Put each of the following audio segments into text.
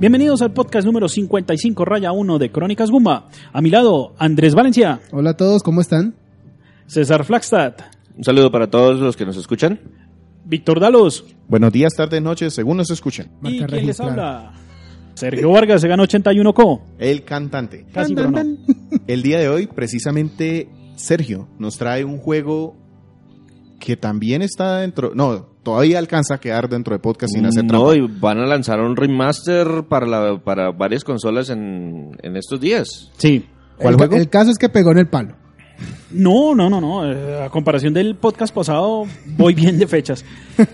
Bienvenidos al podcast número 55 raya 1 de Crónicas Gumba. A mi lado, Andrés Valencia, Hola a todos, ¿cómo están? César Flagstad, Un saludo para todos los que nos escuchan. Víctor Dalos Buenos días, tardes, noches, según nos escuchen. y Marca quien les habla, Sergio Vargas, se gana 81 co. El cantante. Casi, pero no. El día de hoy, precisamente, Sergio nos trae un juego que también está dentro, no, todavía alcanza a quedar dentro de podcast sin hacer no, trampa. y van a lanzar un remaster para, la, para varias consolas en, en estos días. Sí. ¿Cuál el, juego? el caso es que pegó en el palo. No, no, no, no. eh, A comparación del podcast pasado, voy bien de fechas.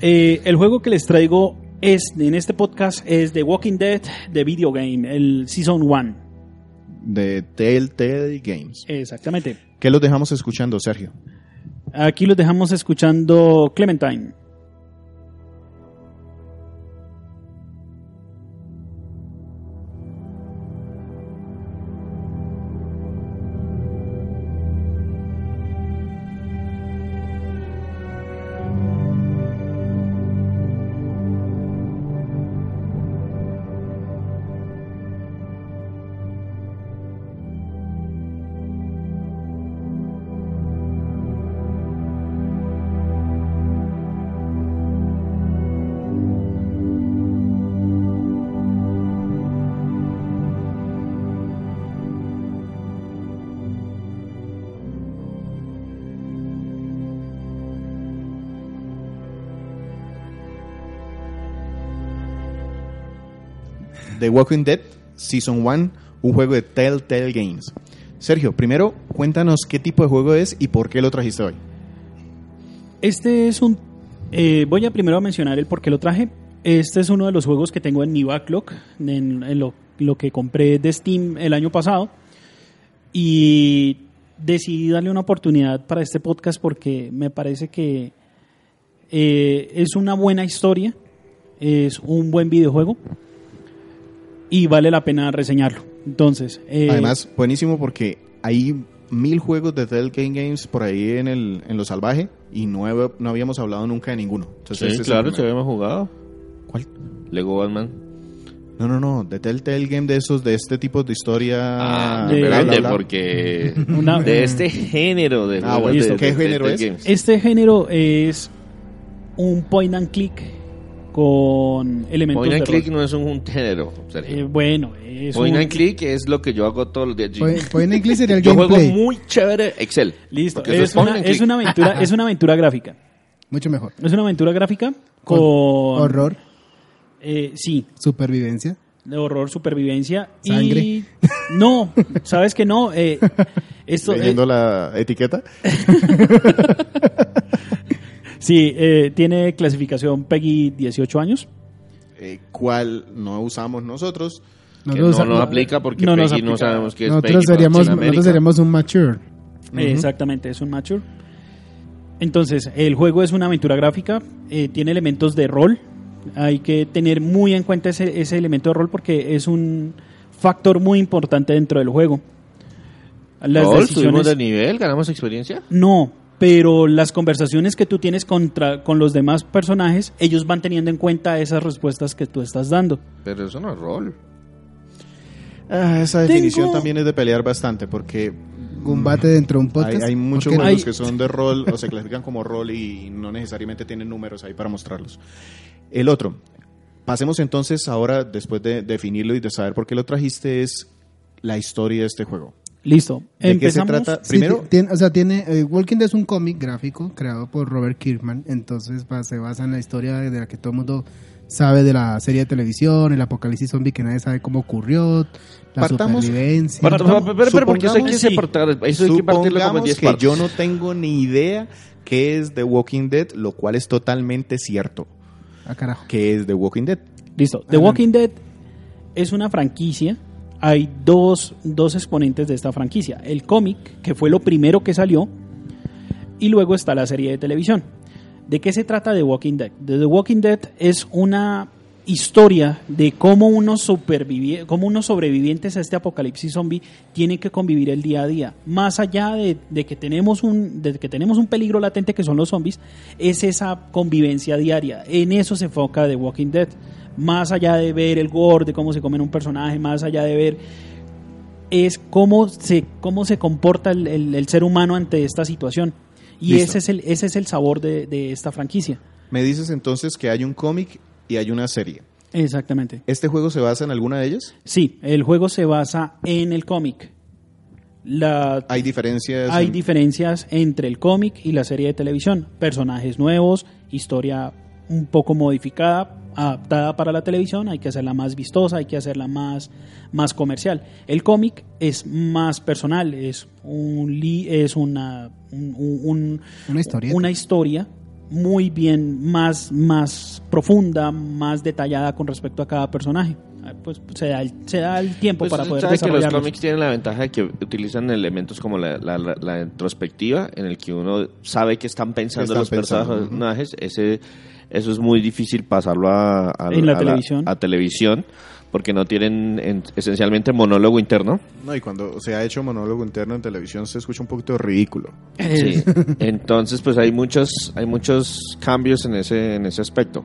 Eh, el juego que les traigo es en este podcast es The Walking Dead de Video Game, el Season 1. De Telltale Games. Exactamente. ¿Qué los dejamos escuchando, Sergio? Aquí los dejamos escuchando Clementine. The Walking Dead Season 1, un juego de Telltale Games. Sergio, primero, cuéntanos qué tipo de juego es y por qué lo trajiste hoy. Este es un... eh, voy a primero mencionar el por qué lo traje. Este es uno de los juegos que tengo en mi backlog, en, lo que compré de Steam el año pasado. Y decidí darle una oportunidad para este podcast porque me parece que eh, es una buena historia, es un buen videojuego y vale la pena reseñarlo. Entonces, eh, Además, buenísimo porque hay mil juegos de Telltale Games por ahí en, el, en lo salvaje y no, he- no habíamos hablado nunca de ninguno. Entonces, Sí, claro, se habíamos jugado. ¿Cuál? Lego Batman. No, no, no, de Telltale Game de esos, de este tipo de historia. Ah, de- bla, bla, espérate, bla. porque Una- de este género de Ah, bueno, de- ¿qué de- género de es? games. Este género es un point and click con elementos Point and de click rol. no es un, un género. Sergio. Eh, bueno, es Point un- and click es lo que yo hago todos los días. Point point and click sería el Yo juego gameplay. muy chévere Excel. listo. Es una, es una aventura, es una aventura gráfica. Mucho mejor. Es una aventura gráfica con, Con Horror, eh, sí, supervivencia. de horror, supervivencia Sangre. y no, sabes que no. eh, esto eh, Leyendo la etiqueta. Sí eh, tiene clasificación Peggy 18 años. eh, ¿Cuál no usamos nosotros? Que Nosotros, no nos aplica porque no no sabemos qué es nosotros seríamos, nosotros seríamos un mature. Eh, Exactamente, es un mature. Entonces, el juego es una aventura gráfica, eh, tiene elementos de rol. Hay que tener muy en cuenta ese, ese elemento de rol porque es un factor muy importante dentro del juego. Las Rol, subimos decisiones, de nivel, ganamos experiencia. no, pero las conversaciones que tú tienes contra, con los demás personajes, ellos van teniendo en cuenta esas respuestas que tú estás dando. Pero eso no es rol. Ah, esa definición Tengo- también es de pelear bastante porque Combate dentro de un hay, podcast. hay muchos juegos Hay- que son de rol o se clasifican como rol y no necesariamente tienen números ahí para mostrarlos. El otro, pasemos entonces ahora, después de definirlo y de saber por qué lo trajiste, es la historia de este juego. Listo. ¿De qué se Empezamos. trata? Sí, Primero, tiene, o sea, tiene, eh, Walking Dead es un cómic gráfico creado por Robert Kirkman, entonces va- se basa en la historia de la que todo el mundo sabe de la serie de televisión, el apocalipsis zombie que nadie sabe cómo ocurrió, la Partamos- supervivencia. Para, para, porque eso hay que separar, eso hay que partirlo como en supongamos 10 que partes. yo no tengo ni idea qué es The Walking Dead, lo cual es totalmente cierto. Ah, carajo. ¿Qué es The Walking Dead? Listo. The Adelante. Walking Dead es una franquicia. Hay dos, dos exponentes de esta franquicia. El cómic, que fue lo primero que salió, y luego está la serie de televisión. ¿De qué se trata The Walking Dead? The, Walking Dead es una historia de cómo unos, supervivi- cómo unos sobrevivientes a este apocalipsis zombie tienen que convivir el día a día. Más allá de, de que tenemos un, de que tenemos un peligro latente que son los zombies, es esa convivencia diaria. En eso se enfoca The Walking Dead. Más allá de ver el gore, de cómo se comen un personaje, más allá de ver es cómo se, cómo se comporta el, el- el ser humano ante esta situación. Y Listo. ese es, el, ese es el sabor de, de esta franquicia. Me dices entonces que hay un cómic y hay una serie. Exactamente. ¿Este juego se basa en alguna de ellas? Sí, el juego se basa en el cómic. La, ¿Hay diferencias? hay en- diferencias entre el cómic y la serie de televisión. Personajes nuevos, historia un poco modificada, adaptada para la televisión, hay que hacerla más vistosa, hay que hacerla más, más comercial. El cómic es más personal, es un li- es una un- un- Una una historia muy bien, más, más profunda, más detallada con respecto a cada personaje. Ah, Pues se da el, se da el tiempo Pues para poder sabe que los cómics tienen la ventaja de que utilizan elementos como la, la- la- la introspectiva, en el que uno sabe que están pensando Están los pensando, personajes. Ese, eso es muy difícil pasarlo a, a- En la a televisión. a televisión, porque no tienen en- esencialmente monólogo interno. No, y cuando se ha hecho monólogo interno en televisión se escucha un poquito ridículo. Sí. Entonces, pues hay muchos, hay muchos cambios en ese, en ese aspecto.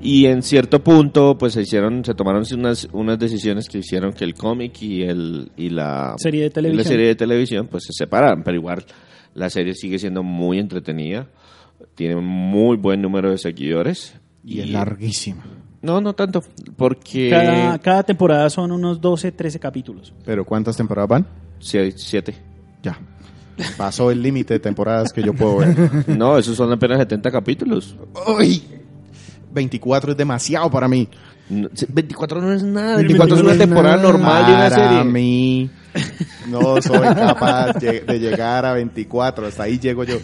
Y en cierto punto, pues se hicieron, se tomaron unas, unas decisiones que hicieron que el cómic y el y la Serie de televisión. la serie de televisión, pues se separaran. Pero igual la serie sigue siendo muy entretenida, tiene muy buen número de seguidores Y es larguísima. No, no tanto, porque Cada, cada temporada son unos 12, 13 capítulos. ¿Pero cuántas temporadas van? sie- siete. Ya. Pasó el límite de temporadas que yo puedo ver. No, esos son apenas 70 capítulos. ¡Uy! 24 es demasiado para mí. No, 24 no es nada, 24 24 es una temporada nada. normal de una Para serie. mí. No soy capaz de de llegar a 24. Hasta ahí llego yo.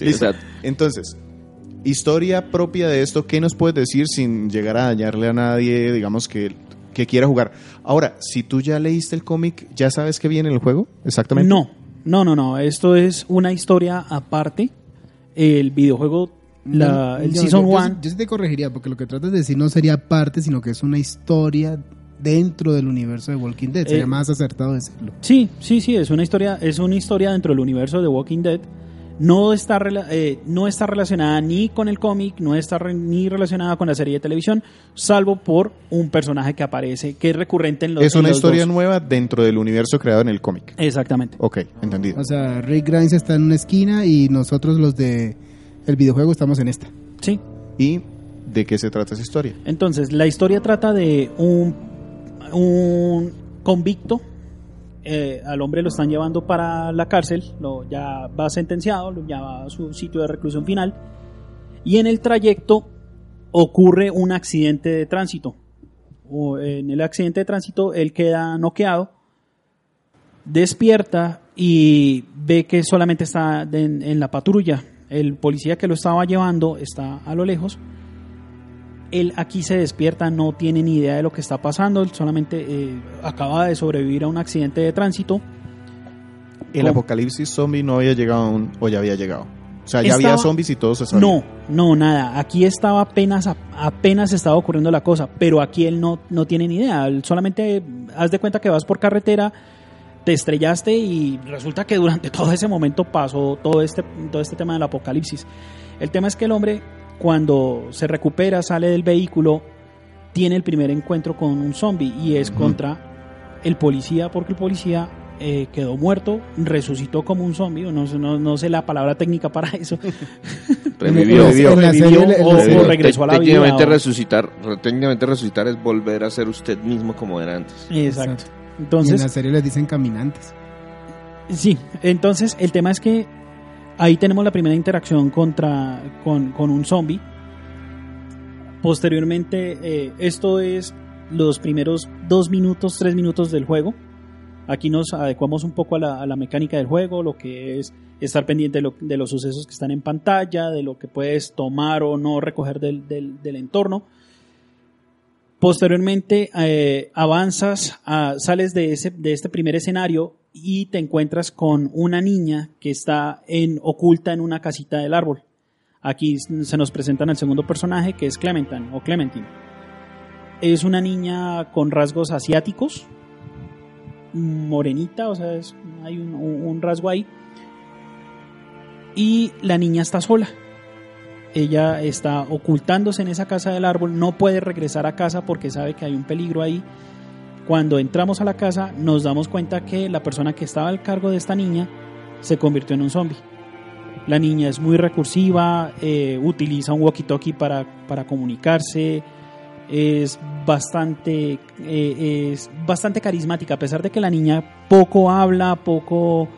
Sí, Listo. o sea, Entonces, historia propia de esto, ¿qué nos puedes decir sin llegar a dañarle a nadie, digamos, que, que quiera jugar? Ahora, si tú ya leíste el cómic, ¿ya sabes qué viene en el juego? Exactamente. No, no, no, no. Esto es una historia aparte. El videojuego, la, el Yo- Season yo- yo 1. sí- Yo sí te corregiría, porque lo que tratas de decir no sería parte, sino que es una historia dentro del universo de Walking Dead. Sería Eh, más acertado decirlo. Sí, sí, sí, es una historia, es una historia dentro del universo de Walking Dead. No está, eh, no está relacionada ni con el cómic, no está re- ni relacionada con la serie de televisión, salvo por un personaje que aparece, que es recurrente en los Es en una los historia dos. nueva dentro del universo creado en el cómic. Exactamente. Ok, entendido. O sea, Rick Grimes está en una esquina y nosotros los de el videojuego estamos en esta. Sí. ¿Y de qué se trata esa historia? Entonces, la historia trata de un, un convicto. Eh, al hombre lo están llevando para la cárcel, lo, ya va sentenciado, lo lleva a su sitio de reclusión final. Y en el trayecto ocurre un accidente de tránsito. O en el accidente de tránsito él queda noqueado, despierta y ve que solamente está en la patrulla. El policía que lo estaba llevando está a lo lejos él aquí se despierta, no tiene ni idea de lo que está pasando, él solamente eh, acaba de sobrevivir a un accidente de tránsito. El apocalipsis zombie no había llegado aún o ya había llegado. O sea, ya había zombies y todo se sabía. No, no, nada, aquí estaba apenas, apenas estaba ocurriendo la cosa, pero aquí él no, no tiene ni idea, él solamente eh, haz de cuenta que vas por carretera, te estrellaste y resulta que durante todo ese momento pasó todo este, todo este tema del apocalipsis. El tema es que el hombre cuando se recupera, sale del vehículo, tiene el primer encuentro con un zombie y es contra el policía porque el policía eh, quedó muerto, resucitó como un zombie, no, sé- no, no sé la palabra técnica para eso, revivió. Revivió. Revivió o, regresó a la vida. técnicamente resucitar, técnicamente resucitar es volver a ser usted mismo como era antes. Exacto. y en Entonces, la serie les dicen caminantes. Sí, entonces el tema es que ahí tenemos la primera interacción contra con, un zombie. Posteriormente, eh, esto es los primeros dos minutos, tres minutos del juego. Aquí nos adecuamos un poco a la, mecánica del juego, lo que es estar pendiente de, lo- de los sucesos que están en pantalla, de lo que puedes tomar o no recoger del, entorno. Posteriormente eh, avanzas, sales de, ese, de este primer escenario y te encuentras con una niña que está en, oculta en una casita del árbol. Aquí se nos presentan el segundo personaje que es Clementine o Clementine. Es una niña con rasgos asiáticos, morenita, o sea, hay un- un rasgo ahí. Y la niña está sola. ella está ocultándose en esa casa del árbol, no puede regresar a casa porque sabe que hay un peligro ahí. Cuando entramos a la casa nos damos cuenta que la persona que estaba al cargo de esta niña se convirtió en un zombie. La niña es muy recursiva, eh, utiliza un walkie-talkie para, para comunicarse, es bastante, eh, es bastante carismática, a pesar de que la niña poco habla, poco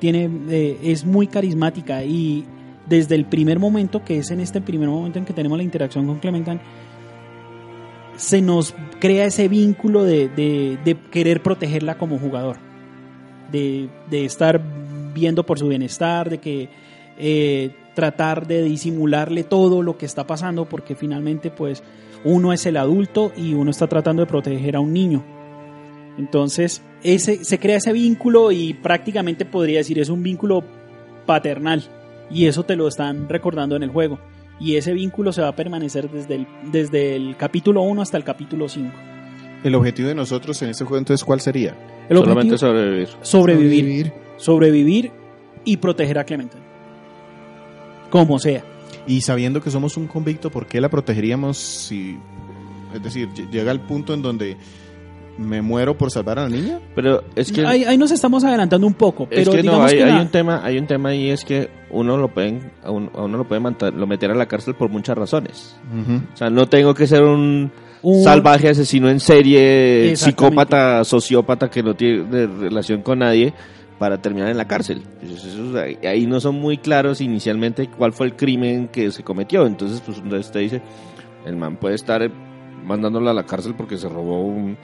tiene, eh, es muy carismática y desde el primer momento, que es en este primer momento en que tenemos la interacción con Clementine, se nos crea ese vínculo de, de- querer protegerla como jugador, de, de estar viendo por su bienestar, de que eh, tratar de disimularle todo lo que está pasando, porque finalmente pues uno es el adulto y uno está tratando de proteger a un niño. Entonces, ese, se crea ese vínculo y prácticamente podría decir es un vínculo paternal. Y eso te lo están recordando en el juego. Y ese vínculo se va a permanecer desde el, desde el capítulo 1 hasta el capítulo 5. El objetivo de nosotros en este juego, entonces, ¿cuál sería? El Solamente objetivo sobrevivir. sobrevivir, sobrevivir y proteger a Clementine. Como sea. Y sabiendo que somos un convicto, ¿por qué la protegeríamos si... Es decir, ll- llega el punto en donde me muero por salvar a la niña? Pero es que... ahí, ahí nos estamos adelantando un poco, Es pero que no, hay, que hay la- un tema, hay un tema ahí es que uno lo pueden, a uno, a uno lo puede mantar- lo meter a la cárcel por muchas razones. O sea, no tengo que ser un, Un- salvaje asesino en serie, psicópata, sociópata que no tiene relación con nadie para terminar en la cárcel. Pues eso- ahí- no son muy claros inicialmente cuál fue el crimen que se cometió. Entonces, pues entonces te dice, el man puede estar mandándolo a la cárcel porque se robó un,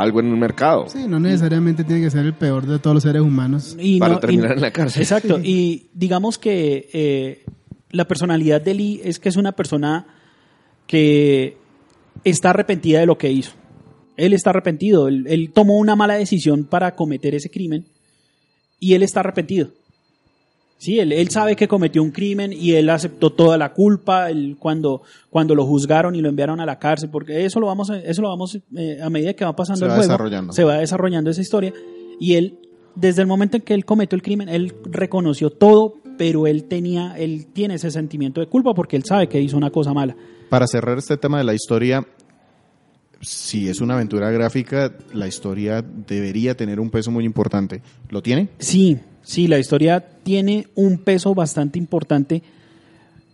algo en un mercado Sí, no necesariamente tiene que ser el peor de todos los seres humanos. y para no- y- terminar en la cárcel. Exacto, y digamos que eh, la personalidad de Lee es que es una persona que está arrepentida de lo que hizo. Él está arrepentido, él, él tomó una mala decisión para cometer ese crimen y él está arrepentido. Sí, él, él sabe que cometió un crimen y él aceptó toda la culpa él, cuando, cuando lo juzgaron y lo enviaron a la cárcel, porque eso lo vamos, a- eso lo vamos eh, a medida que va pasando Se el va juego, desarrollando. se va desarrollando esa historia y él, desde el momento en que él cometió el crimen, él reconoció todo, pero él tenía, él tiene ese sentimiento de culpa porque él sabe que hizo una cosa mala. Para cerrar este tema de la historia, si es una aventura gráfica, la historia debería tener un peso muy importante. ¿Lo tiene? Sí, sí, la historia tiene un peso bastante importante.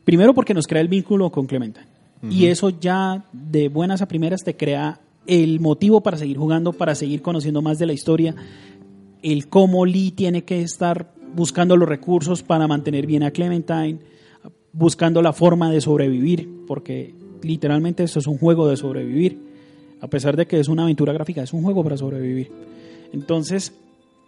Primero porque nos crea el vínculo con Clementine. Y eso ya de buenas a primeras te crea el motivo para seguir jugando, para seguir conociendo más de la historia, el cómo Lee tiene que estar buscando los recursos para mantener bien a Clementine, buscando la forma de sobrevivir, porque literalmente esto es un juego de sobrevivir. A pesar de que es una aventura gráfica, es un juego para sobrevivir. Entonces,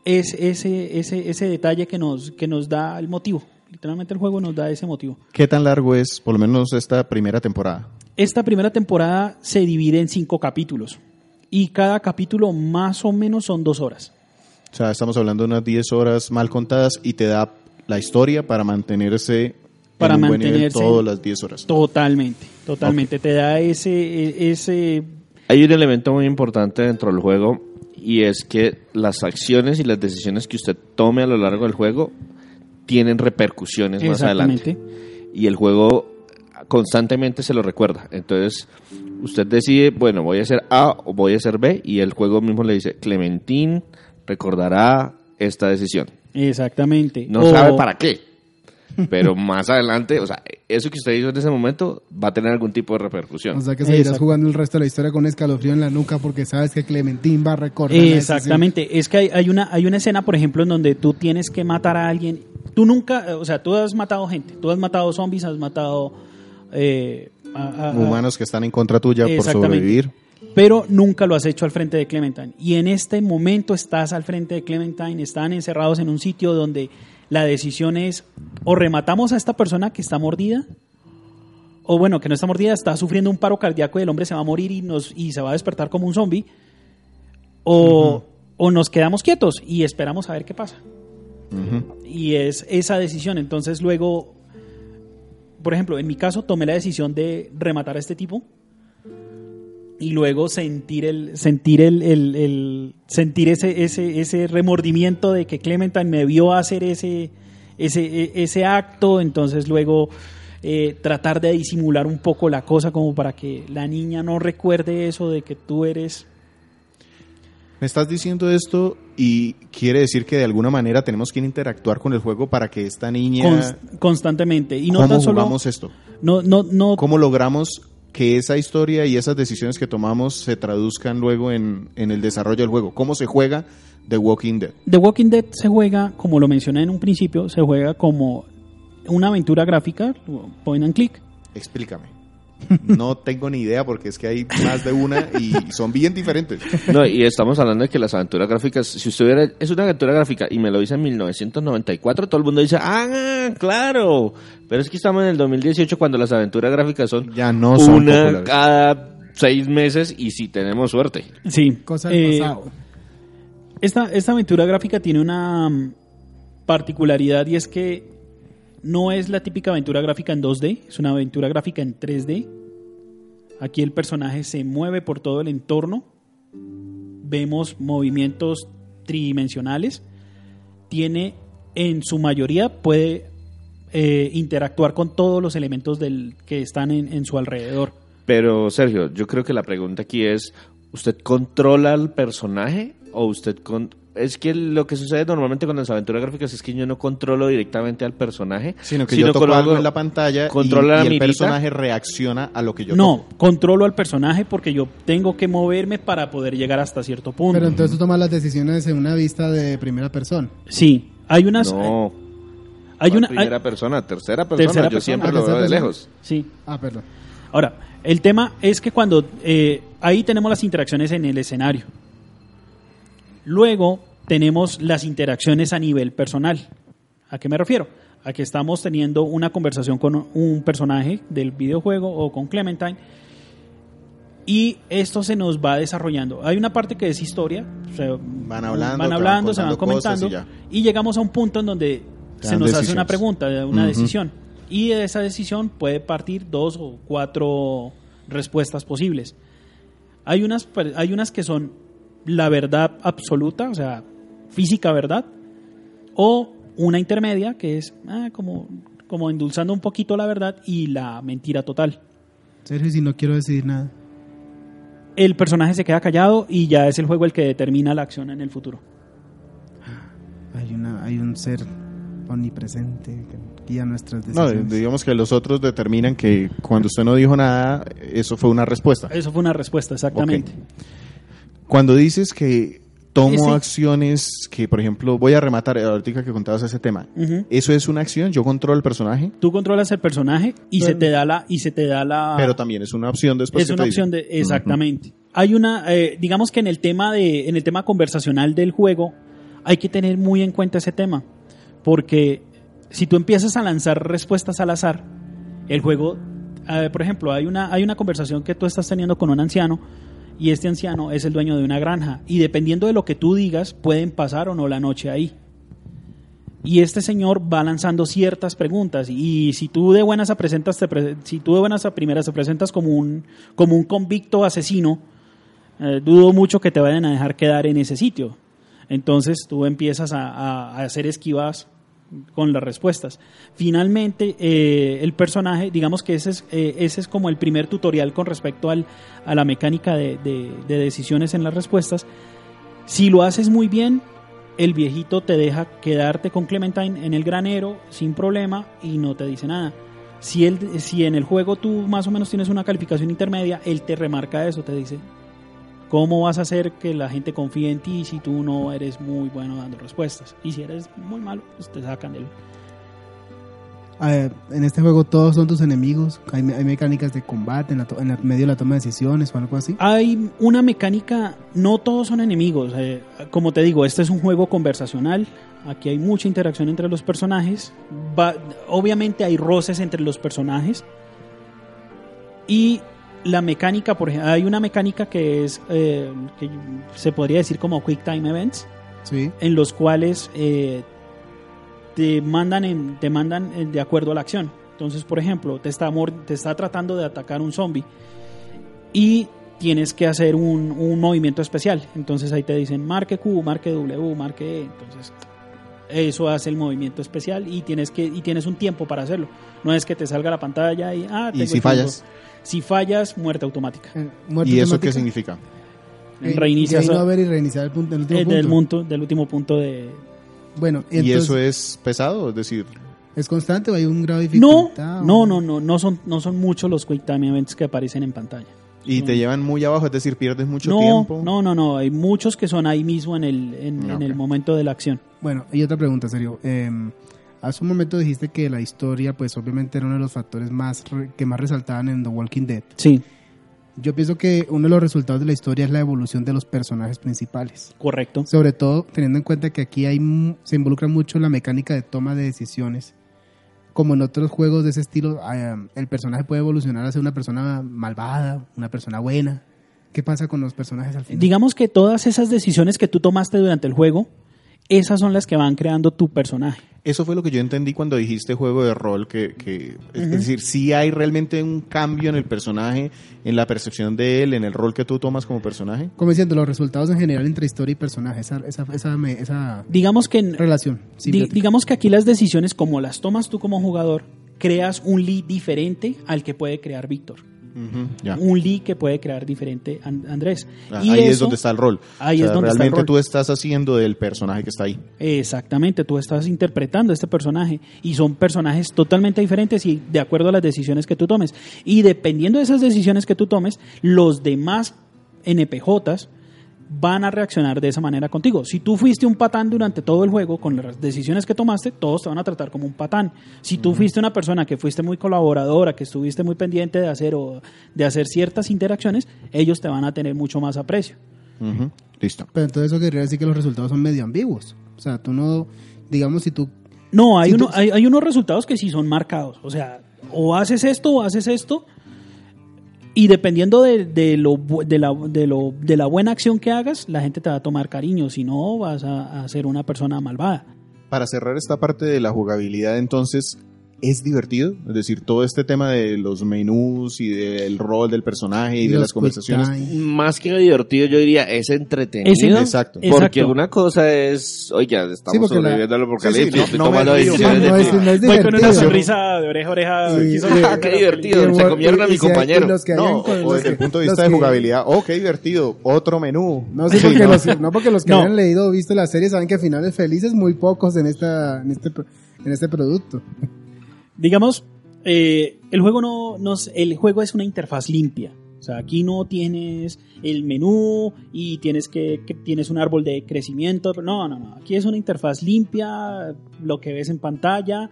es ese, ese, ese detalle que nos, que nos da el motivo. Literalmente el juego nos da ese motivo. ¿Qué tan largo es, por lo menos, esta primera temporada? Esta primera temporada se divide en cinco capítulos. Y cada capítulo más o menos son dos horas. O sea, estamos hablando de unas 10 horas mal contadas y te da la historia para mantenerse Para en un buen nivel mantenerse- todas las 10 horas. Totalmente, totalmente. Te da ese, e- ese Hay un elemento muy importante dentro del juego y es que las acciones y las decisiones que usted tome a lo largo del juego tienen repercusiones más adelante. Y el juego constantemente se lo recuerda. Entonces, usted decide, bueno, voy a hacer A o voy a hacer B y el juego mismo le dice, Clementín recordará esta decisión. Exactamente. No O- sabe para qué. Pero más adelante, o sea, eso que usted hizo en ese momento va a tener algún tipo de repercusión. O sea que seguirás Exacto. jugando el resto de la historia con escalofrío en la nuca porque sabes que Clementín va a recordar. Exactamente. Es que hay, hay una, hay una escena, por ejemplo, en donde tú tienes que matar a alguien. Tú nunca, eh, o sea, tú has matado gente. Tú has matado zombies, has matado... eh, a- a- a- Humanos que están en contra tuya por sobrevivir. pero nunca lo has hecho al frente de Clementine. Y en este momento estás al frente de Clementine, están encerrados en un sitio donde la decisión es o rematamos a esta persona que está mordida, o bueno, que no está mordida, está sufriendo un paro cardíaco y el hombre se va a morir y, nos, y se va a despertar como un zombie, o, o nos quedamos quietos y esperamos a ver qué pasa. Y es esa decisión. Entonces luego, por ejemplo, en mi caso tomé la decisión de rematar a este tipo y luego sentir el sentir el, el- el- sentir ese, ese ese remordimiento de que Clementine me vio hacer ese ese e- ese acto entonces luego eh, tratar de disimular un poco la cosa como para que la niña no recuerde eso de que tú eres... Me estás diciendo esto y quiere decir que de alguna manera tenemos que interactuar con el juego para que esta niña... cons- constantemente. Y no ¿Cómo tan solo... jugamos esto? No, no, no, ¿Cómo logramos que esa historia y esas decisiones que tomamos se traduzcan luego en, en el desarrollo del juego? ¿Cómo se juega The Walking Dead? The Walking Dead se juega, como lo mencioné en un principio, se juega como una aventura gráfica, point and click. Explícame. No tengo ni idea porque es que hay más de una y son bien diferentes. No, y estamos hablando de que las aventuras gráficas, si usted hubiera, es una aventura gráfica y me lo dice en 1994, todo el mundo dice, ah, claro. Pero es que estamos en el 2018 cuando las aventuras gráficas son Ya no son una populares. cada seis meses y si tenemos suerte. Sí. Cosa del eh, pasado. Esta, esta aventura gráfica tiene una mm, particularidad y es que no es la típica aventura gráfica en 2D, es una aventura gráfica en 3D. Aquí el personaje se mueve por todo el entorno, vemos movimientos tridimensionales, tiene en su mayoría puede eh, interactuar con todos los elementos del, que están en, su alrededor. Pero Sergio, yo creo que la pregunta aquí es, ¿usted controla al personaje o usted con... Es que lo que sucede normalmente con las aventuras gráficas es que yo no controlo directamente al personaje, Sino que yo toco algo en la pantalla y, controla la y el mirita. personaje reacciona a lo que yo no, toco. controlo al personaje porque yo tengo que moverme para poder llegar hasta cierto punto. Pero entonces tú tomas las decisiones en una vista de primera persona. Sí, hay unas... No, hay ¿cuál una... hay- primera persona, tercera persona, Tercera yo persona. siempre Ah, lo veo de lejos. sí. Ah, perdón. Ahora, el tema es que cuando... eh, ahí tenemos las interacciones en el escenario. Luego tenemos las interacciones a nivel personal. ¿A qué me refiero? A que estamos teniendo una conversación con un personaje del videojuego o con Clementine y esto se nos va desarrollando. Hay una parte que es historia, o sea, Van hablando, van hablando, van se van comentando y y, llegamos a un punto en donde se nos hace una pregunta, una decisión y de esa decisión puede partir dos o cuatro respuestas posibles. Hay unas, hay unas que son la verdad absoluta, o sea, física verdad, o una intermedia que es ah, como, como endulzando un poquito la verdad y la mentira total. Sergio, si no quiero decidir nada. El personaje se queda callado y ya es el juego el que determina la acción en el futuro. Hay, una, hay un ser omnipresente que guía nuestras No, decisiones. digamos que los otros determinan que cuando usted no dijo nada, eso fue una respuesta. Eso fue una respuesta, exactamente. Cuando dices que tomo acciones que, por ejemplo, voy a rematar, ahorita que contabas ese tema. ¿eso es una acción? ¿Yo controlo el personaje? Tú controlas el personaje y se te da la y se te da la Pero también es una opción después es que una te opción dicen. de exactamente. Hay una eh, digamos que en el tema de en el tema conversacional del juego hay que tener muy en cuenta ese tema porque si tú empiezas a lanzar respuestas al azar el juego eh, por ejemplo hay una hay una conversación que tú estás teniendo con un anciano y este anciano es el dueño de una granja y dependiendo de lo que tú digas pueden pasar o no la noche ahí. Y este señor va lanzando ciertas preguntas y si tú de buenas a te si tú de buenas a primeras te presentas como un como un convicto asesino eh, dudo mucho que te vayan a dejar quedar en ese sitio. Entonces tú empiezas a- a hacer esquivas con las respuestas finalmente eh, el personaje digamos que ese es eh, ese es como el primer tutorial con respecto al, a la mecánica de- de- de decisiones en las respuestas si lo haces muy bien, el viejito te deja quedarte con Clementine en el granero sin problema y no te dice nada. Si, él, si en el juego tú más o menos tienes una calificación intermedia, él te remarca eso, te dice, ¿cómo vas a hacer que la gente confíe en ti si tú no eres muy bueno dando respuestas? Y si eres muy malo, pues te sacan del... En este juego todos son tus enemigos. Hay, hay mecánicas de combate en, la en la- medio de la toma de decisiones o algo así. Hay una mecánica, no todos son enemigos. eh, como te digo, este es un juego conversacional. Aquí hay mucha interacción entre los personajes. Va- obviamente hay roces entre los personajes. Y la mecánica, por ejemplo, hay una mecánica que es, eh, que se podría decir como Quick Time Events, Sí. en los cuales eh, te mandan, en- te mandan eh, de acuerdo a la acción. Entonces, por ejemplo, te está, te está tratando de atacar un zombie y tienes que hacer un, un movimiento especial. Entonces ahí te dicen marque Q, marque W, marque E. Entonces Eso hace el movimiento especial y tienes que y tienes un tiempo para hacerlo. No es que te salga la pantalla y ah, ¿Y tengo si el fallas? Si fallas, muerte automática. Eh, muerte ¿Y eso qué significa? Eh, Reinicias game a- over y reiniciar el, punto, el último Eh, punto. del, punto, del último punto de... Bueno, ¿Y entonces, eso es pesado? Es decir, ¿es constante o hay un grado de No, dificultad? no, o- no, no, no son, no son muchos los Quick Time Events que aparecen en pantalla. Y te No. llevan muy abajo, es decir, pierdes mucho no, tiempo. no, no, no, hay muchos que son ahí mismo en el, en, el momento de la acción. Bueno, y otra pregunta, serio. Eh, hace un momento dijiste que la historia, pues obviamente era uno de los factores más re- que más resaltaban en The Walking Dead. Sí, Yo pienso que uno de los resultados de la historia es la evolución de los personajes principales. correcto. Sobre todo teniendo en cuenta que aquí hay mu- se involucra mucho la mecánica de toma de decisiones. Como en otros juegos de ese estilo, eh, el personaje puede evolucionar a ser una persona malvada, una persona buena. ¿Qué pasa con los personajes al final? Digamos que todas esas decisiones que tú tomaste durante el juego, esas son las que van creando tu personaje. Eso fue lo que yo entendí cuando dijiste juego de rol, que, que es decir, sí hay realmente un cambio en el personaje, en la percepción de él, en el rol que tú tomas como personaje. Como diciendo, los resultados en general entre historia y personaje, esa, esa, esa, me- esa Digamos que, en- relación. di- digamos que aquí las decisiones, como las tomas tú como jugador, creas un lead diferente al que puede crear Víctor. Un lead que puede crear diferente An- Andrés. Ah, Y ahí es donde está el rol. ahí O sea, es donde está el realmente rol. tú estás haciendo del personaje que está ahí. Exactamente, tú estás interpretando a este personaje y son personajes totalmente diferentes y de acuerdo a las decisiones que tú tomes. Y dependiendo de esas decisiones que tú tomes, los demás NPJs van a reaccionar de esa manera contigo. Si tú fuiste un patán durante todo el juego con las decisiones que tomaste, todos te van a tratar como un patán. Si tú fuiste una persona que fuiste muy colaboradora, que estuviste muy pendiente de hacer o de hacer ciertas interacciones, ellos te van a tener mucho más aprecio. Listo. Pero entonces eso querría decir que los resultados son medio ambiguos. O sea, tú no, digamos, si tú... No, hay, uno- tú- hay, hay unos resultados que sí son marcados. O sea, o haces esto o haces esto. Y dependiendo de, de lo, de, la, de, lo, de la buena acción que hagas, la gente te va a tomar cariño. Si no, vas a, a ser una persona malvada. Para cerrar esta parte de la jugabilidad, entonces, ¿es divertido? Es decir, todo este tema de los menús y del rol del personaje y de las conversaciones. Más que divertido, yo diría, es entretenido. Ese- Exacto. Exacto. Porque una cosa es, oiga, estamos porque la- sobreviviendo al apocalipsis, Sí, sí, no- estoy tomando decisiones de es- no es Voy con una sonrisa de oreja a oreja. Sí, sí. Ah, qué divertido, se comieron a mi compañero. y los que No, o desde el punto de vista de jugabilidad, oh, qué divertido, otro menú. No, sí, Sí, porque no. Los, no porque los que No. hayan leído o visto la serie saben que finales felices muy pocos en esta en este en este producto. Digamos, eh, el juego no, no el juego es una interfaz limpia. O sea, aquí no tienes el menú y tienes que, que tienes un árbol de crecimiento. No, no, no. Aquí es una interfaz limpia, lo que ves en pantalla,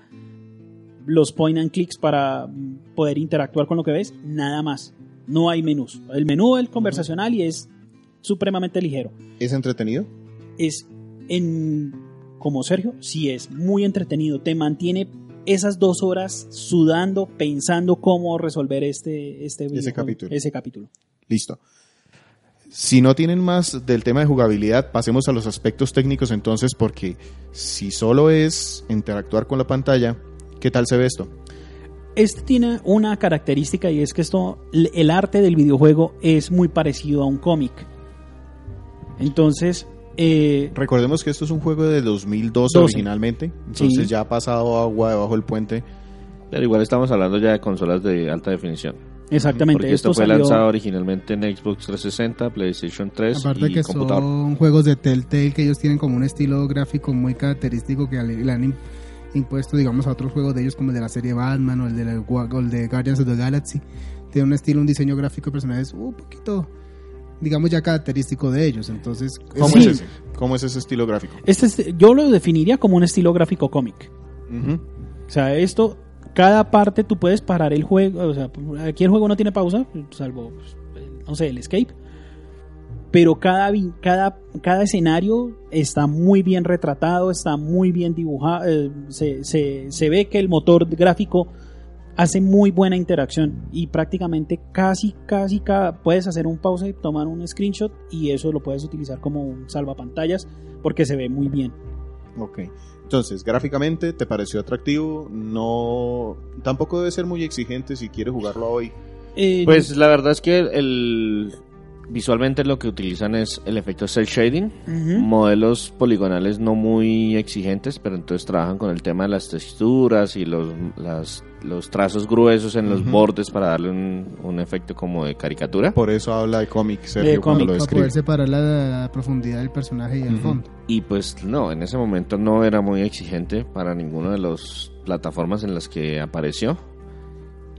los point and clicks para poder interactuar con lo que ves, nada más. No hay menús. El menú es conversacional y es supremamente ligero. ¿Es entretenido? Es en como Sergio, sí es muy entretenido. Te mantiene esas dos horas sudando, pensando cómo resolver este, este videojuego, capítulo. Ese capítulo. Listo. Si no tienen más del tema de jugabilidad, pasemos a los aspectos técnicos entonces, porque si solo es interactuar con la pantalla, ¿qué tal se ve esto? Este tiene una característica y es que esto, el arte del videojuego es muy parecido a un cómic. Entonces, eh, Recordemos que esto es un juego de 2012 12. originalmente, entonces Sí. ya ha pasado agua debajo del puente. Pero igual estamos hablando ya de consolas de alta definición. exactamente, Porque esto, esto fue salió- lanzado originalmente en Xbox 360, PlayStation 3 Aparte y que computador. son juegos de Telltale que ellos tienen como un estilo gráfico muy característico que le, han im- impuesto digamos a otros juegos de ellos como el de la serie Batman o el de, la- o el de Guardians of the Galaxy. Tiene un estilo, un diseño gráfico de personajes un poquito digamos ya característico de ellos. Entonces, ¿Cómo Sí. es ese? ¿Cómo es ese estilo gráfico? Este es- yo lo definiría como un estilo gráfico cómic. O sea, esto, cada parte tú puedes parar el juego. O sea, aquí el juego no tiene pausa, salvo, pues, el- no sé, el escape. Pero cada, cada, cada escenario está muy bien retratado, está muy bien dibujado. eh, se, se, se ve que el motor gráfico hace muy buena interacción y prácticamente casi, casi cada, puedes hacer un pausa y tomar un screenshot y eso lo puedes utilizar como un salvapantallas porque se ve muy bien. Ok. Entonces, gráficamente, ¿te pareció atractivo? No. Tampoco debe ser muy exigente si quieres jugarlo hoy. Eh, Pues la verdad es que el, visualmente lo que utilizan es el efecto cel shading, modelos poligonales no muy exigentes, pero entonces trabajan con el tema de las texturas y los, las- los trazos gruesos en los bordes para darle un, un efecto como de caricatura. Por eso habla de cómic, Sergio, De cuando cómic, lo Para describe. poder separar la, la profundidad del personaje y el fondo. Y pues no, en ese momento no era muy exigente para ninguna de las plataformas en las que apareció.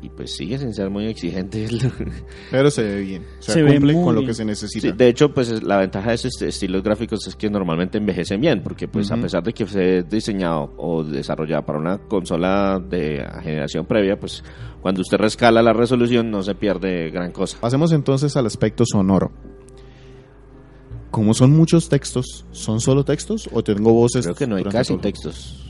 Y pues sigue sin ser muy exigente. Pero se ve bien. O sea, Se ve cumple con lo bien. que se necesita. Sí, de hecho, pues es- la ventaja de estos estilos gráficos es que normalmente envejecen bien, porque pues a pesar de que fue diseñado o desarrollado para una consola de generación previa, pues cuando usted rescala la resolución no se pierde gran cosa. Pasemos entonces al aspecto sonoro. Como son muchos textos, ¿son solo textos o tengo voces? Creo que no hay casi todo? textos.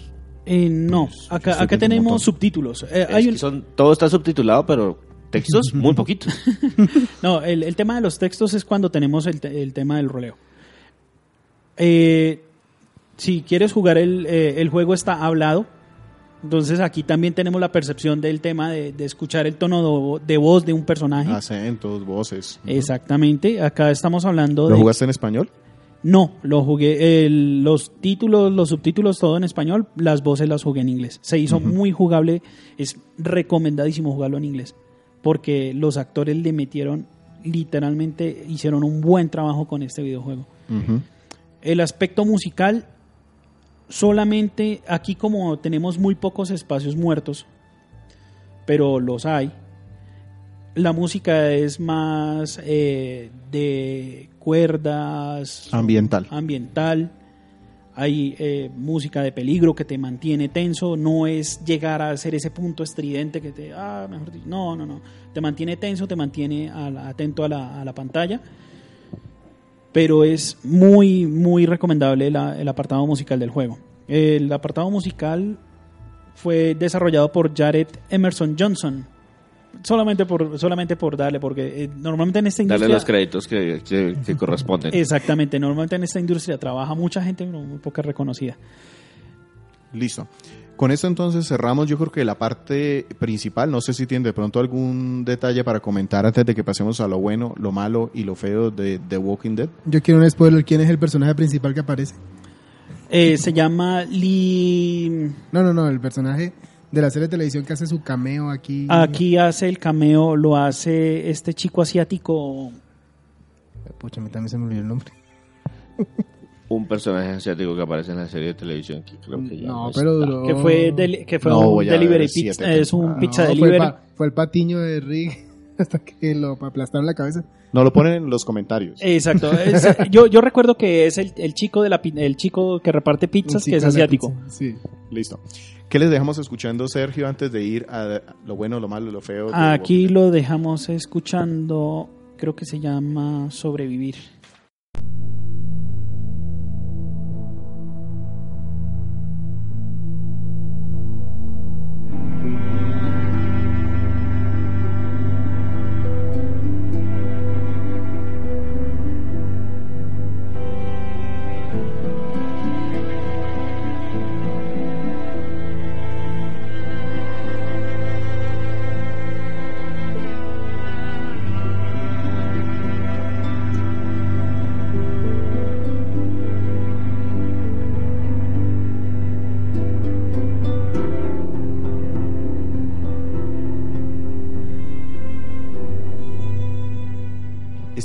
Eh, no, Pues, acá, acá tenemos subtítulos. Eh, hay un- son, todo está subtitulado, pero textos muy poquitos. No, el, el tema de los textos es cuando tenemos el, te- el tema del roleo. Eh, si quieres jugar el, eh, el juego está hablado, entonces aquí también tenemos la percepción del tema de, de escuchar el tono de, vo- de voz de un personaje. Acentos, voces. Exactamente, acá estamos hablando ¿Lo de... jugaste en español? No, lo jugué, los títulos, los subtítulos, todo en español, las voces las jugué en inglés. Se hizo muy jugable, es recomendadísimo jugarlo en inglés, porque los actores le metieron, literalmente, hicieron un buen trabajo con este videojuego. El aspecto musical, solamente aquí como tenemos muy pocos espacios muertos, pero los hay, la música es más eh, de cuerdas, Ambiental. ambiental, hay eh, música de peligro que te mantiene tenso, no es llegar a ser ese punto estridente que te, ah, mejor dicho, no, no, no, te mantiene tenso, te mantiene a la- atento a la, a la pantalla, pero es muy, muy recomendable la- el apartado musical del juego. El apartado musical fue desarrollado por Jared Emerson Johnson, solamente por, solamente por darle, porque eh, normalmente en esta industria... Darle los créditos que, que- que corresponden. Exactamente, normalmente en esta industria trabaja mucha gente, pero muy poca reconocida. Listo. Con esto entonces cerramos yo creo que la parte principal. No sé si tiene de pronto algún detalle para comentar antes de que pasemos a lo bueno, lo malo y lo feo de The Walking Dead. Yo quiero un spoiler. ¿Quién es el personaje principal que aparece? Eh, se llama Lee. No, no, no. El personaje de la serie de televisión que hace su cameo aquí. Aquí hace el cameo, lo hace este chico asiático. Pucha, a mí también se me olvidó el nombre. Un personaje asiático que aparece en la serie de televisión que creo que ya No, está. pero duró. Que fue, deli- que fue No, un delivery pizza, es un pizza No, fue, delivery. el fue el patiño de Rick hasta que lo aplastaron la cabeza. Nos lo ponen en los comentarios. Exacto. es- yo, yo recuerdo que es el, el chico de la el chico que reparte pizzas que es asiático. pizza, Sí. Listo. ¿Qué les dejamos escuchando, Sergio, antes de ir a lo bueno, lo malo, lo feo? Aquí lo dejamos escuchando, creo que se llama Sobrevivir.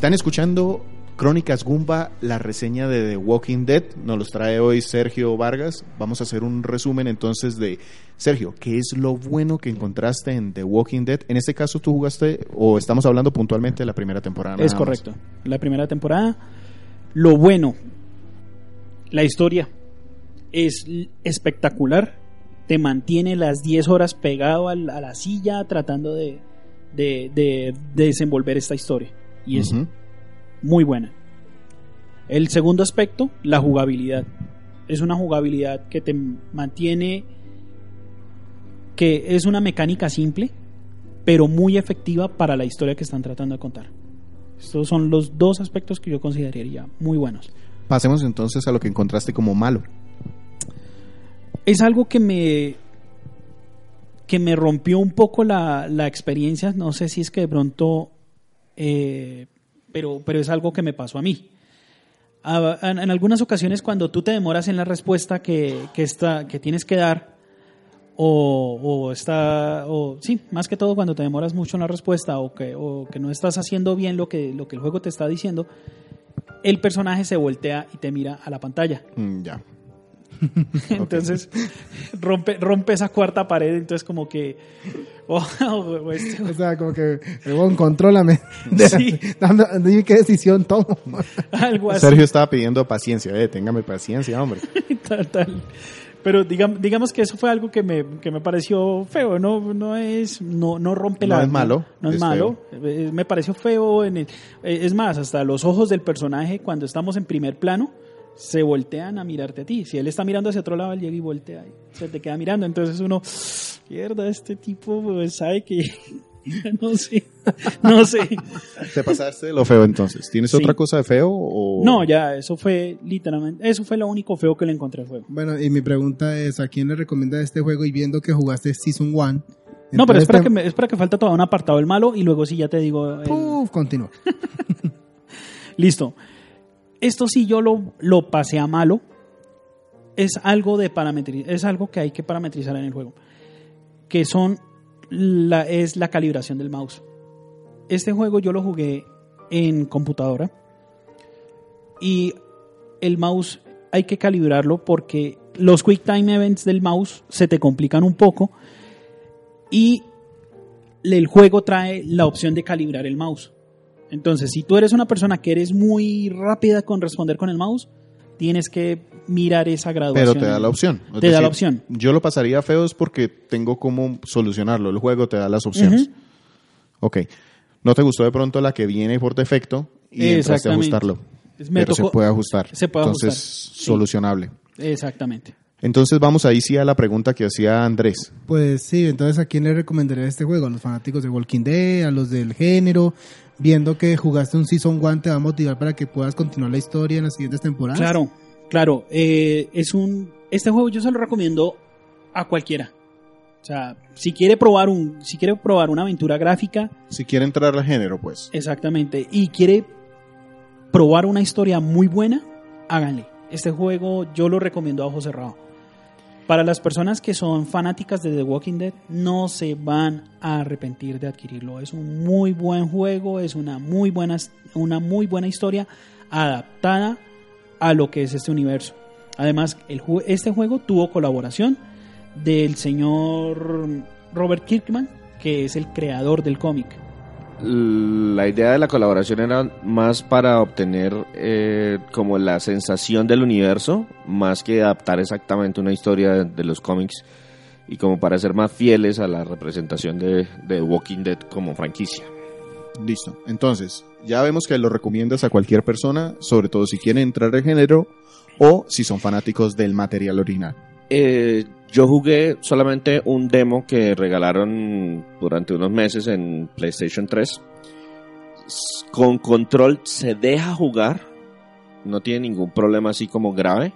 Están escuchando Crónicas Gumba, la reseña de The Walking Dead. Nos los trae hoy Sergio Vargas. Vamos a hacer un resumen entonces de Sergio, ¿qué es lo bueno que encontraste en The Walking Dead? En este caso tú jugaste o estamos hablando puntualmente de la primera temporada. Es más. correcto. La primera temporada. Lo bueno, la historia es espectacular. Te mantiene las 10 horas pegado a la silla tratando de, de- de- de desenvolver esta historia. Y es muy buena. El segundo aspecto, la jugabilidad. Es una jugabilidad que te mantiene, que es una mecánica simple, pero muy efectiva para la historia que están tratando de contar. Estos son los dos aspectos que yo consideraría muy buenos. Pasemos entonces a lo que encontraste como malo. Es algo que me que me rompió un poco la, la experiencia. No sé si es que de pronto eh, pero, pero es algo que me pasó a mí. A- En, algunas ocasiones cuando tú te demoras en la respuesta que, que, está, que tienes que dar, o, o está, o sí, más que todo cuando te demoras mucho en la respuesta o que, o que no estás haciendo bien lo que, lo que el juego te está diciendo, el personaje se voltea y te mira a la pantalla. Mm, ya. Entonces rompe, rompe esa cuarta pared, entonces como que... oh, oh, este- O sea, como que, contrólame. Sí. Dame- dime qué decisión tomo. algo así. Sergio estaba pidiendo paciencia. Eh, téngame paciencia, hombre. tal, tal. Pero digamos, digamos que eso fue algo que me, que me pareció feo, no, no es, no, no rompe No la es malo, no es, es malo, Eh, me pareció feo en el- eh, es más, hasta los ojos del personaje cuando estamos en primer plano se voltean a mirarte a ti. Si él está mirando hacia otro lado, él llega y voltea y se te queda mirando. Entonces uno, mierda, este tipo pues, sabe que no sé, no sé. ¿Te pasaste de lo feo entonces? ¿Tienes Sí. otra cosa de feo o...? No, ya, eso fue literalmente, eso fue lo único feo que le encontré al juego. Bueno, y mi pregunta es, ¿a quién le recomienda este juego y viendo que jugaste Season 1? No, pero espera te- que, me, espera que falta todavía un apartado del malo y luego sí ya te digo. el- Uf, continúa. Listo. Esto sí yo lo, lo pasé a malo. Es algo de es algo que hay que parametrizar en el juego. Que son la, es la calibración del mouse. Este juego yo lo jugué en computadora. Y el mouse hay que calibrarlo porque los quick time events del mouse se te complican un poco. Y el juego trae la opción de calibrar el mouse. Entonces, si tú eres una persona que eres muy rápida con responder con el mouse, tienes que mirar esa graduación. Pero te da la opción. Es Te da la opción. Yo lo pasaría feo es porque tengo cómo solucionarlo. El juego te da las opciones. Ujú. Ok. ¿No te gustó de pronto la que viene por defecto y entraste a ajustarlo? Me Pero tocó- se puede ajustar. se puede Entonces, ajustar, sí. solucionable. Exactamente. Entonces vamos ahí sí a la pregunta que hacía Andrés. Pues sí, entonces ¿a quién le recomendaría este juego? ¿A los fanáticos de Walking Dead? ¿A los del género? Viendo que jugaste un Season 1 te va a motivar para que puedas continuar la historia en las siguientes temporadas. Claro, claro. eh, es un. Este juego yo se lo recomiendo a cualquiera. O sea, si quiere probar un, si quiere probar una aventura gráfica, Si quiere entrar al género, pues. exactamente, y quiere probar una historia muy buena, háganle. Este juego yo lo recomiendo a ojo cerrado. Para las personas que son fanáticas de The Walking Dead, no se van a arrepentir de adquirirlo. Es un muy buen juego, es una muy buena, una muy buena historia adaptada a lo que es este universo. Además, el este juego tuvo colaboración del señor Robert Kirkman, que es el creador del cómic. La idea de la colaboración era más para obtener eh, como la sensación del universo, más que adaptar exactamente una historia de, los cómics y como para ser más fieles a la representación de, de Walking Dead como franquicia. Listo. Entonces, ya vemos que lo recomiendas a cualquier persona, sobre todo si quieren entrar al género o si son fanáticos del material original. Eh, yo jugué solamente un demo que regalaron durante unos meses en PlayStation 3. S- Con control se deja jugar, no tiene ningún problema así como grave.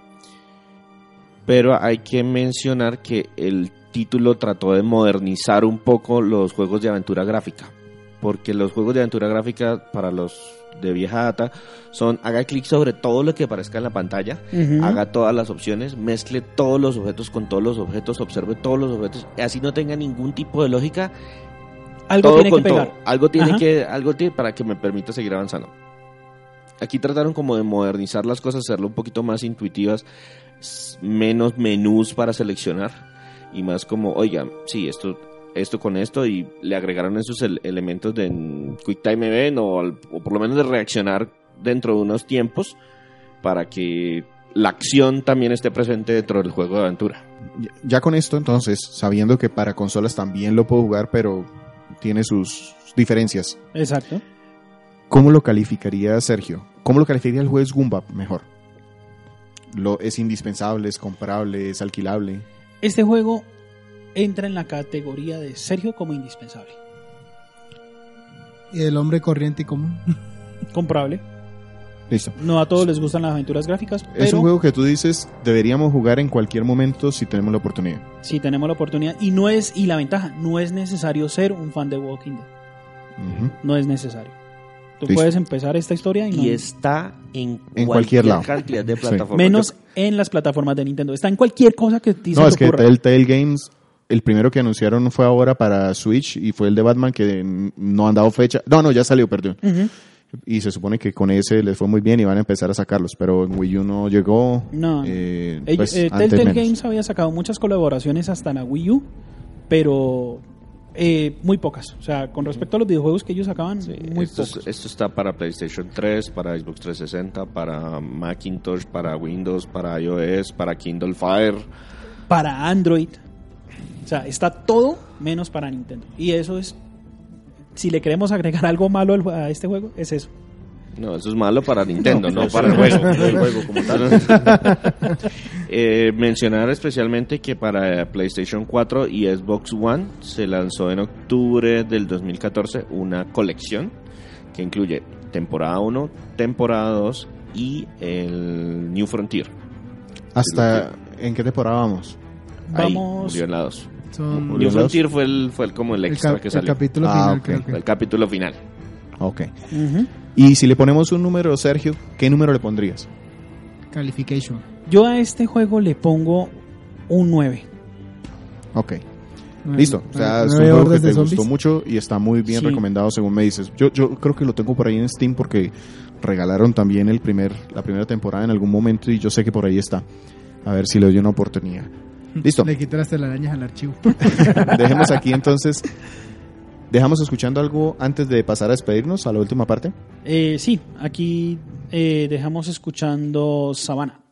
Pero hay que mencionar que el título trató de modernizar un poco los juegos de aventura gráfica. Porque los juegos de aventura gráfica para los de vieja data son haga clic sobre todo lo que aparezca en la pantalla haga todas las opciones, mezcle todos los objetos con todos los objetos, observe todos los objetos, así no tenga ningún tipo de lógica, Algo todo tiene con que pegar. todo. Algo tiene Ajá. que, algo tiene para que me permita seguir avanzando. Aquí trataron como de modernizar las cosas, hacerlo un poquito más intuitivas, menos menús para seleccionar y más como, oiga, sí, esto, esto con esto y le agregaron esos el- elementos de mm, Quick Time Event o, al- o por lo menos de reaccionar dentro de unos tiempos para que la acción también esté presente dentro del juego de aventura. Ya- con esto, entonces, sabiendo que para consolas también lo puedo jugar, pero tiene sus diferencias, Exacto. ¿cómo lo calificaría Sergio? ¿Cómo lo calificaría el juez Gumbap mejor? Lo, ¿Es indispensable, es comprable, es alquilable? Este juego entra en la categoría de Sergio como indispensable. Y el hombre corriente y común. Comprable. Listo. No a todos les gustan las aventuras gráficas, Es un juego que tú dices deberíamos jugar en cualquier momento si tenemos la oportunidad. si tenemos la oportunidad y no es y la ventaja no es necesario ser un fan de Walking Dead, no es necesario. Tú Listo. puedes empezar esta historia y, no- Y está en, En cualquier lado. cantidad de Sí. plataformas. menos en las plataformas de Nintendo. Está en cualquier cosa que te No, es que ocurra. Telltale Games, el primero que anunciaron fue ahora para Switch y fue el de Batman que no han dado fecha. No, no, ya salió, perdón. Y se supone que con ese les fue muy bien y van a empezar a sacarlos, pero en Wii U no llegó. No. eh, Ellos- pues, eh, Telltale menos. Games había sacado muchas colaboraciones hasta en la Wii U, pero eh, muy pocas. O sea, con respecto a los videojuegos que ellos sacaban, muy esto, es- pocos. esto está para PlayStation 3, para Xbox 360, para Macintosh, para Windows, para iOS, para Kindle Fire. Para Android. O sea, está todo menos para Nintendo. Y eso es. Si le queremos agregar algo malo a este juego, es eso. No, eso es malo para Nintendo, no, para el juego. el juego como tal. Eh, mencionar especialmente que para PlayStation 4 y Xbox One se lanzó en octubre del 2014 una colección que incluye temporada 1, temporada 2 y el New Frontier. ¿Hasta en qué temporada vamos? Ahí Vamos. murió en la 2. Son New ¿Murió en la dos? Frontier fue, el, fue el- como el el, extra cap- que el salió. capítulo Ah, final, ok. creo que. El capítulo final. Ok. Ujú. Y si le ponemos un número, Sergio, ¿qué número le pondrías? Calification. Yo a este juego le pongo un 9. Ok. Nueve- Listo. O sea, es un juego que te gustó mucho y está muy bien Sí. recomendado según me dices. Yo, yo creo que lo tengo por ahí en Steam porque regalaron también el primer, la primera temporada en algún momento y yo sé que por ahí está. A ver si le doy una oportunidad. Listo. Le quité las telarañas al archivo. Dejemos aquí entonces. Dejamos escuchando algo antes de pasar a despedirnos a la última parte. Eh, sí, aquí eh, dejamos escuchando Sabana.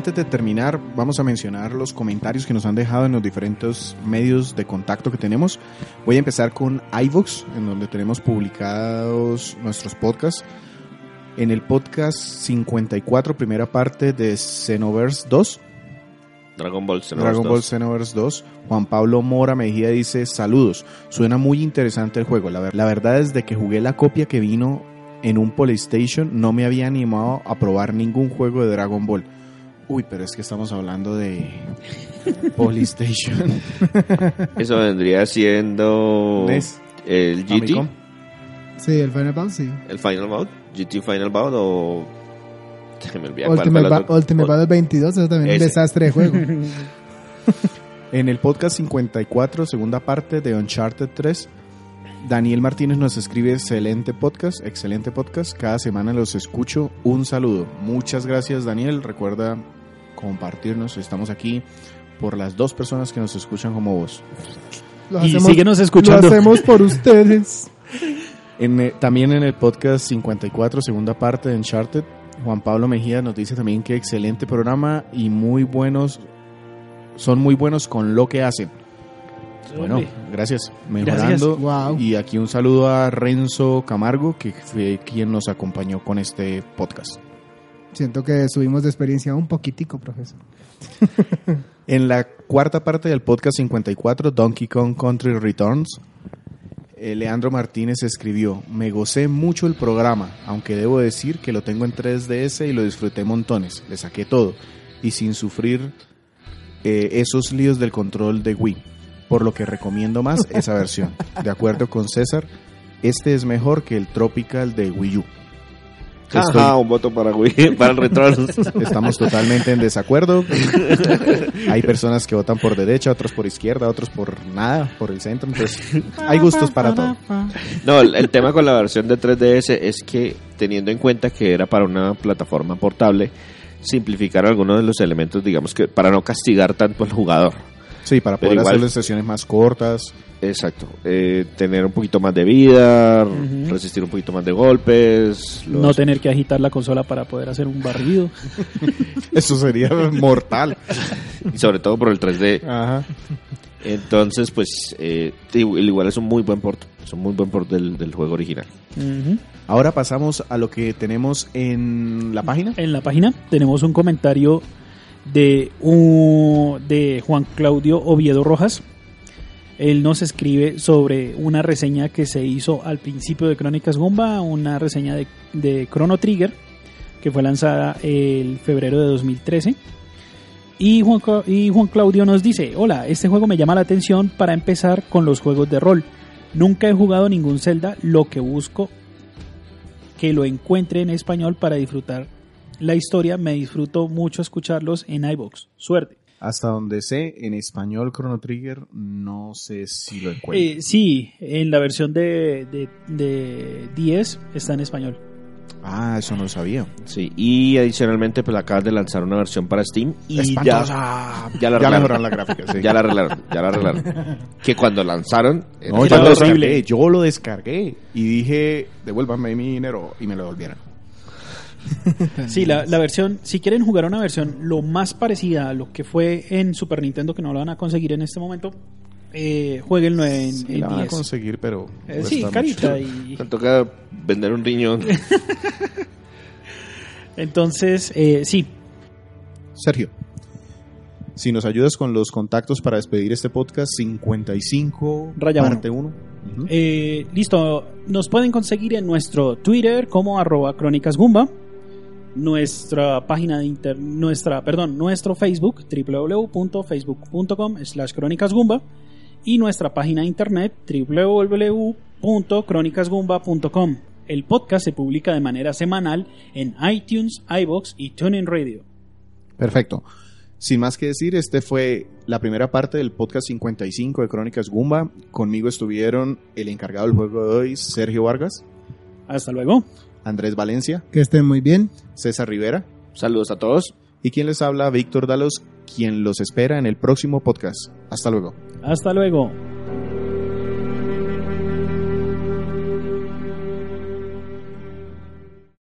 Antes de terminar, vamos a mencionar los comentarios que nos han dejado en los diferentes medios de contacto que tenemos. Voy a empezar con iVoox, en donde tenemos publicados nuestros podcasts. En el podcast 54, primera parte de Xenoverse 2, Dragon Ball Xenoverse Dragon Ball 2. Xenoverse 2. Juan Pablo Mora Mejía dice, saludos, suena muy interesante el juego. La, ver- la verdad es de que jugué la copia que vino en un PlayStation, no me había animado a probar ningún juego de Dragon Ball. Uy, pero es que estamos hablando de PlayStation. Eso vendría siendo NES, el GT, Famicom. Sí, el Final Bout, sí. el Final Bout, GT Final Bout o... Me Ultimate, Ba- Ultimate Battle 22, eso también es un desastre de juego. En el podcast 54, segunda parte de Uncharted 3, Daniel Martínez nos escribe excelente podcast, excelente podcast. Cada semana los escucho. Un saludo. Muchas gracias, Daniel. Recuerda compartirnos. Estamos aquí por las dos personas que nos escuchan como vos. Lo Y síguenos escuchando. Lo hacemos por ustedes. En, eh, también en el podcast 54, segunda parte de Uncharted, Juan Pablo Mejía nos dice también que excelente programa y muy buenos, son muy buenos con lo que hacen. Bueno, gracias. Mejorando. Wow. Y aquí un saludo a Renzo Camargo, que fue quien nos acompañó con este podcast. Siento que subimos de experiencia un poquitico, profesor. En la cuarta parte del podcast 54, Donkey Kong Country Returns, eh, Leandro Martínez escribió, me gocé mucho el programa, aunque debo decir que lo tengo en 3DS y lo disfruté montones, le saqué todo, y sin sufrir eh, esos líos del control de Wii, por lo que recomiendo más esa versión. De acuerdo con César, este es mejor que el Tropical de Wii U. Estoy- un voto para Wii, para el retorno. Estamos totalmente en desacuerdo. Hay personas que votan por derecha, otros por izquierda, otros por nada, por el centro. Entonces, hay gustos para todo. No, el, el tema con la versión de 3DS es que teniendo en cuenta que era para una plataforma portable, simplificar algunos de los elementos, digamos que para no castigar tanto al jugador. Sí, para poder igual- hacerlo en sesiones más cortas. Exacto. Eh, tener un poquito más de vida, resistir un poquito más de golpes. los- No tener que agitar la consola para poder hacer un barrido. Eso sería mortal. y sobre todo por el 3D. Ajá. Entonces, pues, eh, igual es un muy buen port. Es un muy buen port del, del juego original. Ahora pasamos a lo que tenemos en la página. En la página tenemos un comentario de, un- de Juan Claudio Oviedo Rojas. Él nos escribe sobre una reseña que se hizo al principio de Crónicas Gumba, una reseña de, de Chrono Trigger, que fue lanzada el febrero de 2013. Y Juan, y Juan Claudio nos dice, hola, este juego me llama la atención para empezar con los juegos de rol. Nunca he jugado ningún Zelda, lo que busco que lo encuentre en español para disfrutar la historia. Me disfruto mucho escucharlos en iBox. Suerte. Hasta donde sé, en español Chrono Trigger, no sé si lo encuentro. Eh, sí, en la versión de, de, de 10 está en español. Ah, eso no lo sabía. Sí, y adicionalmente, pues acaban de lanzar una versión para Steam y ya, Espantosa. ya la Ya arreglaron. mejoraron la gráfica, sí. ya la arreglaron, ya la arreglaron. que cuando lanzaron, No, Era yo lo horrible. descargué, yo lo descargué y dije, devuélvanme mi dinero y me lo devolvieron. Sí, la, la versión, si quieren jugar una versión lo más parecida a lo que fue en Super Nintendo, que no lo van a conseguir en este momento, eh, jueguenlo en, Sí, en la van a 10. conseguir, pero... Eh, sí, carita. Y, Te toca vender un riñón. entonces, eh, sí, Sergio, si nos ayudas con los contactos para despedir este podcast, 55, Raya parte 1. Eh, listo, nos pueden conseguir en nuestro Twitter como arroba Crónicas Gumba, nuestra página de inter, nuestra, perdón, nuestro Facebook www.facebook.com slash Crónicas Gumba y nuestra página de internet www.crónicasgumba.com. El podcast se publica de manera semanal en iTunes, iBox y TuneIn Radio. Perfecto. Sin más que decir, este fue la primera parte del podcast 55 de Crónicas Gumba. Conmigo estuvieron el encargado del juego de hoy, Sergio Vargas, Hasta luego. Andrés Valencia, Que estén muy bien. César Rivera Saludos a todos. y quien les habla, Víctor Dalos, quien los espera en el próximo podcast. Hasta luego. Hasta luego.